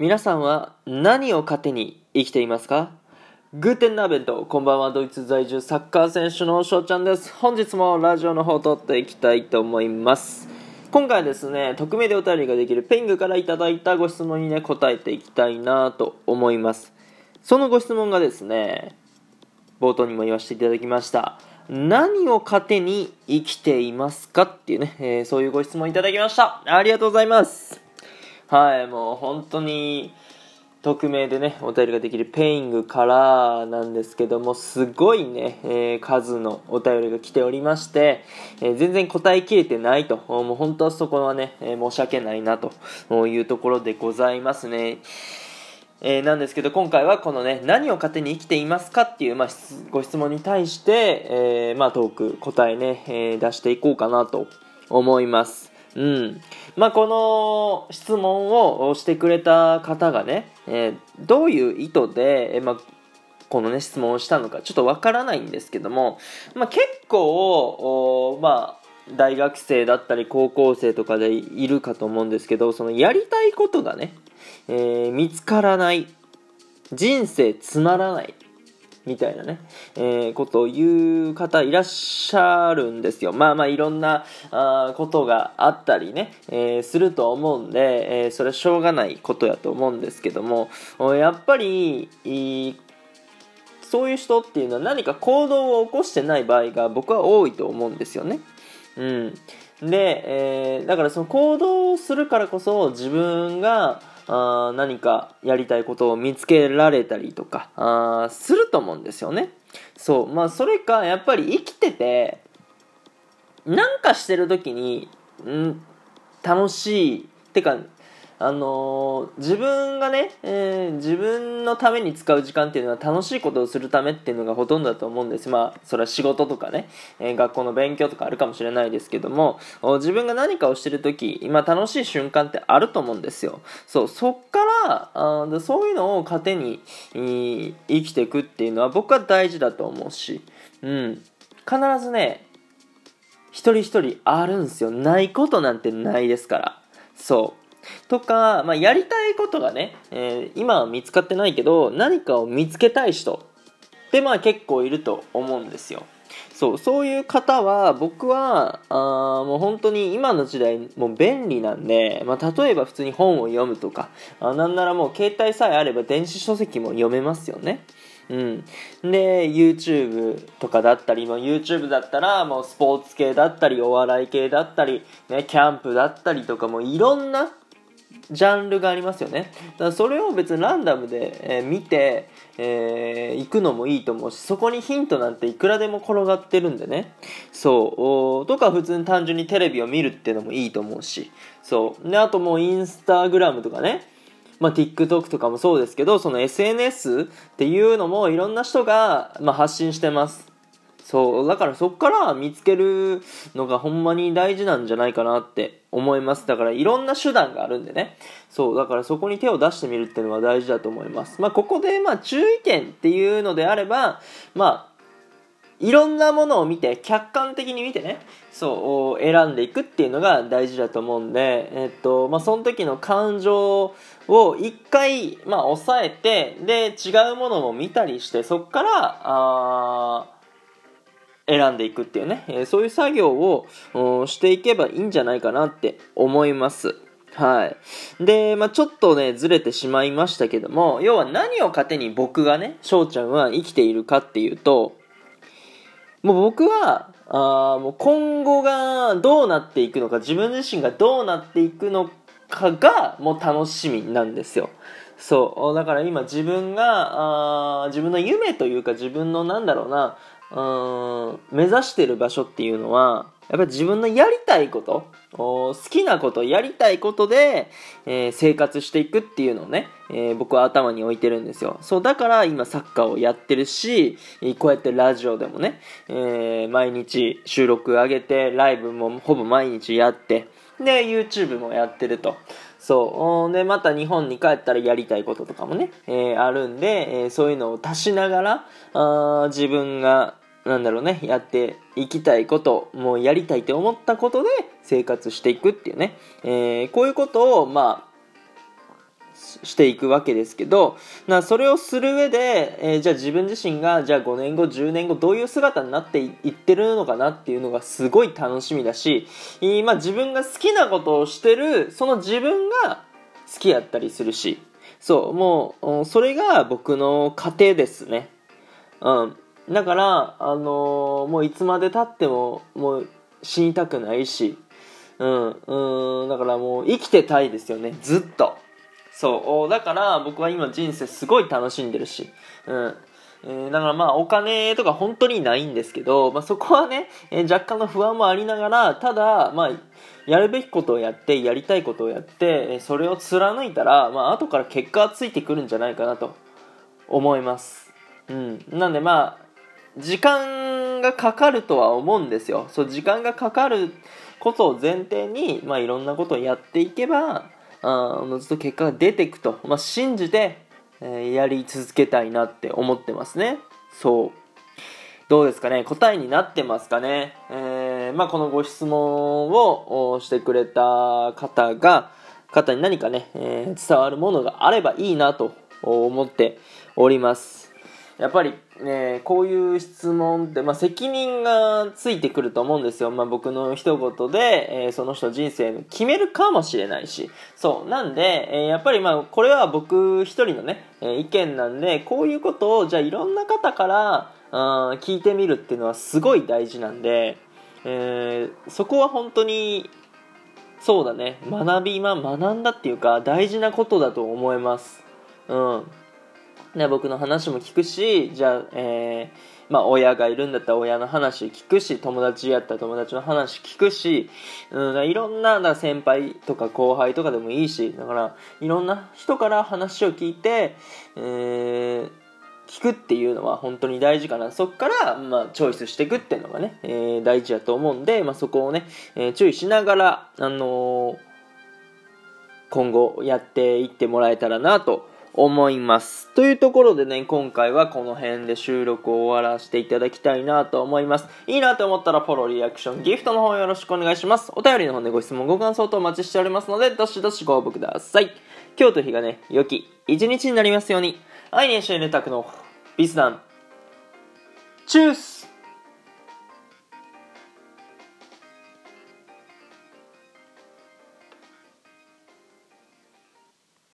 皆さんは何を糧に生きていますか？グーテンナーベント、こんばんは、ドイツ在住サッカー選手の翔ちゃんです。本日もラジオの方を撮っていきたいと思います。今回はですね、匿名でお便りができるペングからいただいたご質問にね、答えていきたいなと思います。そのご質問がですね、冒頭にも言わせていただきました。何を糧に生きていますか？っていうね、えー、そういうご質問いただきました。ありがとうございます。はい、もう本当に、匿名でね、お便りができるペイングからなんですけども、すごいね、えー、数のお便りが来ておりまして、えー、全然答えきれてないと、もう本当はそこはね、えー、申し訳ないなというところでございますね。えー、なんですけど今回はこのね何を糧に生きていますかっていう、まあ、ご質問に対して、えー、まあ、トーク答えね、えー、出していこうかなと思いますうん。まあ、この質問をしてくれた方がね、えどういう意図で、えまあ、このね質問をしたのかちょっとわからないんですけども、まあ、結構まあ大学生だったり高校生とかでいるかと思うんですけどそのやりたいことがねえー、見つからない。人生つまらない。みたいなね、えー、ことを言う方いらっしゃるんですよ。まあまあいろんなあことがあったりね、えー、すると思うんで、えー、それはしょうがないことやと思うんですけども、やっぱり、そういう人っていうのは何か行動を起こしてない場合が僕は多いと思うんですよね。うん。で、えー、だからその行動をするからこそ自分があ何かやりたいことを見つけられたりとかあすると思うんですよね。そう。まあ、それか、やっぱり生きてて、なんかしてる時に、ん楽しい。ってか、あのー、自分がね、えー、自分のために使う時間っていうのは楽しいことをするためっていうのがほとんどだと思うんです。まあ、それは仕事とかね、えー、学校の勉強とかあるかもしれないですけども、自分が何かをしてる時、今楽しい瞬間ってあると思うんですよ。そう、そっから、あそういうのを糧に生きていくっていうのは僕は大事だと思うし、うん。必ずね、一人一人あるんですよ。ないことなんてないですから。そう。とか、まあ、やりたいことがね、えー、今は見つかってないけど何かを見つけたい人ってまあ結構いると思うんですよ。そうそういう方は僕はあもう本当に今の時代もう便利なんで、まあ、例えば普通に本を読むとかあなんならもう携帯さえあれば電子書籍も読めますよね。うん、で YouTube とかだったりも YouTube だったらもうスポーツ系だったりお笑い系だったり、ね、キャンプだったりとかもいろんなジャンルがありますよね。だからそれを別にランダムで、えー、見て、えー、行くのもいいと思うし、そこにヒントなんていくらでも転がってるんでね。そう。とか普通に単純にテレビを見るっていうのもいいと思うし。そう。で、あともうインスタグラムとかね。まあ、TikTok とかもそうですけど、その SNS っていうのもいろんな人が、まあ、発信してます。そう、だからそっから見つけるのがほんまに大事なんじゃないかなって思います。だからいろんな手段があるんでね。そう、だからそこに手を出してみるっていうのは大事だと思います。まあここでまあ注意点っていうのであれば、まあいろんなものを見て、客観的に見てね、そう、選んでいくっていうのが大事だと思うんで、えっと、まあ、その時の感情を一回、まあ、抑えて、で、違うものも見たりして、そっから、あ選んでいくっていうね、えそういう作業をしていけばいいんじゃないかなって思います。はい。で、まあ、ちょっとね、ずれてしまいましたけども、要は何を糧に僕がね、翔ちゃんは生きているかっていうと、もう僕は、あもう今後がどうなっていくのか、自分自身がどうなっていくのかが、もう楽しみなんですよ。そう。だから今自分が、あ自分の夢というか自分のなんだろうな、目指してる場所っていうのはやっぱり自分のやりたいこと好きなことやりたいことで、えー、生活していくっていうのをね、えー、僕は頭に置いてるんですよ。そうだから今サッカーをやってるしこうやってラジオでもね、えー、毎日収録上げてライブもほぼ毎日やってで YouTube もやってると。そう。で、また日本に帰ったらやりたいこととかもね、えー、あるんで、えー、そういうのを足しながら、あ自分が、なんだろうね、やっていきたいこと、もうやりたいって思ったことで生活していくっていうね、えー、こういうことを、まあ、していくわけですけどなそれをする上で、えー、じゃあ自分自身がじゃあ5年後10年後どういう姿になっていってるのかなっていうのがすごい楽しみだし今自分が好きなことをしてるその自分が好きやったりするしそうもうそれが僕の家庭ですね。うん。だからあのー、もういつまでたってももう死にたくないしうんうんだからもう生きてたいですよねずっと。そうだから僕は今人生すごい楽しんでるし。うん。えー、だからまあお金とか本当にないんですけど、まあ、そこはね、えー、若干の不安もありながらただまあやるべきことをやってやりたいことをやってそれを貫いたら、まあ後から結果がついてくるんじゃないかなと。思います。うん。なんでまあ時間がかかるとは思うんですよ。そう時間がかかることを前提に、まあ、いろんなことをやっていけばあずっと結果が出ていくと、まあ、信じて、えー、やり続けたいなって思ってますね。そう。どうですかね？答えになってますかね、えー、まあ、このご質問をしてくれた方が方に何かね、えー、伝わるものがあればいいなと思っております。やっぱりね、こういう質問って、まあ、責任がついてくると思うんですよ。まあ、僕の一言で、えー、その人人生決めるかもしれないし。そう。なんで、えー、やっぱりまあ、これは僕一人のね、えー、意見なんで、こういうことを、じゃあいろんな方から、あ聞いてみるっていうのはすごい大事なんで、えー、そこは本当に、そうだね、学び、ま、学んだっていうか、大事なことだと思います。うん。ね、僕の話も聞くしじゃあ、えー、まあ、親がいるんだったら親の話聞くし友達やったら友達の話聞くし、うん、いろんなだ先輩とか後輩とかでもいいしだからいろんな人から話を聞いて、えー、聞くっていうのは本当に大事かな。そっから、まあ、チョイスしていくっていうのがね、えー、大事だと思うんで、まあ、そこをね、え注意しながら、あの今後やっていってもらえたらなと思います。というところでね、今回はこの辺で収録を終わらせていただきたいなと思います。いいなと思ったらフォロー、リアクション、ギフトの方よろしくお願いします。お便りの方でご質問、ご感想とお待ちしておりますので、どしどしご応募ください。今日と日がね、良き一日になりますように、愛にシェルタクのビスダン、チュース